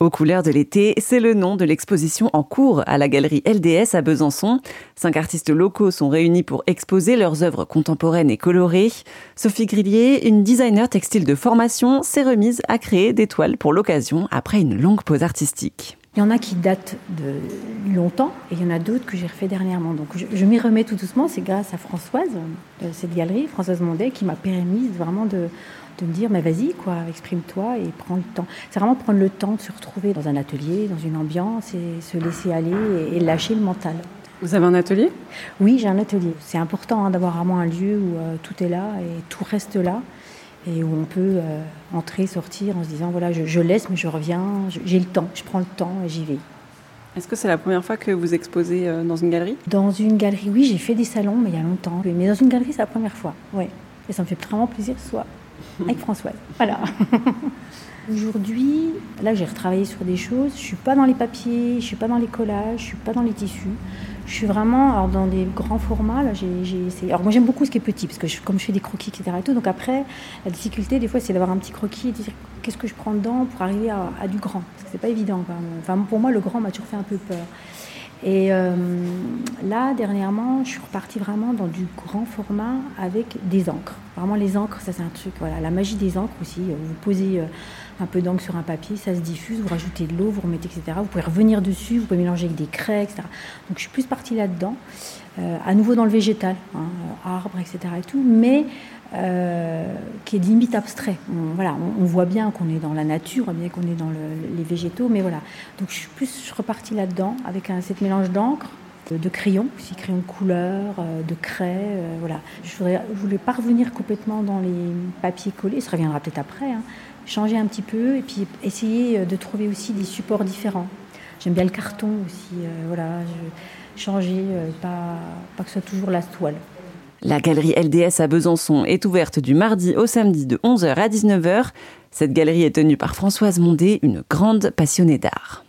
Aux couleurs de l'été, c'est le nom de l'exposition en cours à la galerie LDS à Besançon. Cinq artistes locaux sont réunis pour exposer leurs œuvres contemporaines et colorées. Sophie Grillier, une designer textile de formation, s'est remise à créer des toiles pour l'occasion après une longue pause artistique. Il y en a qui datent de longtemps et il y en a d'autres que j'ai refait dernièrement. Donc je, m'y remets tout doucement. C'est grâce à Françoise, de cette galerie, Françoise Mondet, qui m'a permis vraiment de, de me dire, mais vas-y, quoi, exprime-toi et prends le temps. C'est vraiment prendre le temps de se retrouver dans un atelier, dans une ambiance et se laisser aller et, lâcher le mental. Vous avez un atelier? Oui, j'ai un atelier. C'est important hein, d'avoir vraiment un lieu où euh, tout est là et tout reste là et où on peut euh, entrer, sortir en se disant, voilà, je, laisse, mais je reviens, j'ai le temps, je prends le temps et j'y vais. Est-ce que c'est la première fois que vous exposez euh, dans une galerie? Dans une galerie, oui, j'ai fait des salons, mais il y a longtemps. Mais dans une galerie, c'est la première fois, oui. Et ça me fait vraiment plaisir soit avec Françoise. Voilà. Aujourd'hui, là, j'ai retravaillé sur des choses. Je suis pas dans les papiers, je suis pas dans les collages, je suis pas dans les tissus. Je suis vraiment alors, dans des grands formats. Là, j'ai, essayé. Alors moi, j'aime beaucoup ce qui est petit parce que comme je fais des croquis, etc. Et tout, donc après, la difficulté des fois, c'est d'avoir un petit croquis et dire qu'est-ce que je prends dedans pour arriver à, du grand? Parce que c'est pas évident. Enfin, pour moi, le grand m'a toujours fait un peu peur. Et euh, là, dernièrement, je suis repartie vraiment dans du grand format avec des encres. Vraiment, les encres, ça c'est un truc, voilà, la magie des encres aussi. Euh, vous posez euh, un peu d'encre sur un papier, ça se diffuse, vous rajoutez de l'eau, vous remettez, etc. Vous pouvez revenir dessus, vous pouvez mélanger avec des craies, etc. Donc je suis plus partie là-dedans, à nouveau dans le végétal, hein, arbre, etc. Et tout, mais euh, qui est limite abstrait. On, voit bien qu'on est dans la nature, bien qu'on est dans les végétaux, mais voilà. Donc je suis plus là-dedans avec un, cette mélange d'encre, de, crayons, aussi crayons de couleur, euh, de craie, euh, voilà. Je voulais pas revenir complètement dans les papiers collés, ça reviendra peut-être après. Hein. Changer un petit peu et puis essayer de trouver aussi des supports différents. J'aime bien le carton aussi, voilà. changer, pas, pas que ce soit toujours la toile. La galerie LDS à Besançon est ouverte du mardi au samedi de 11h à 19h. Cette galerie est tenue par Françoise Mondé, une grande passionnée d'art.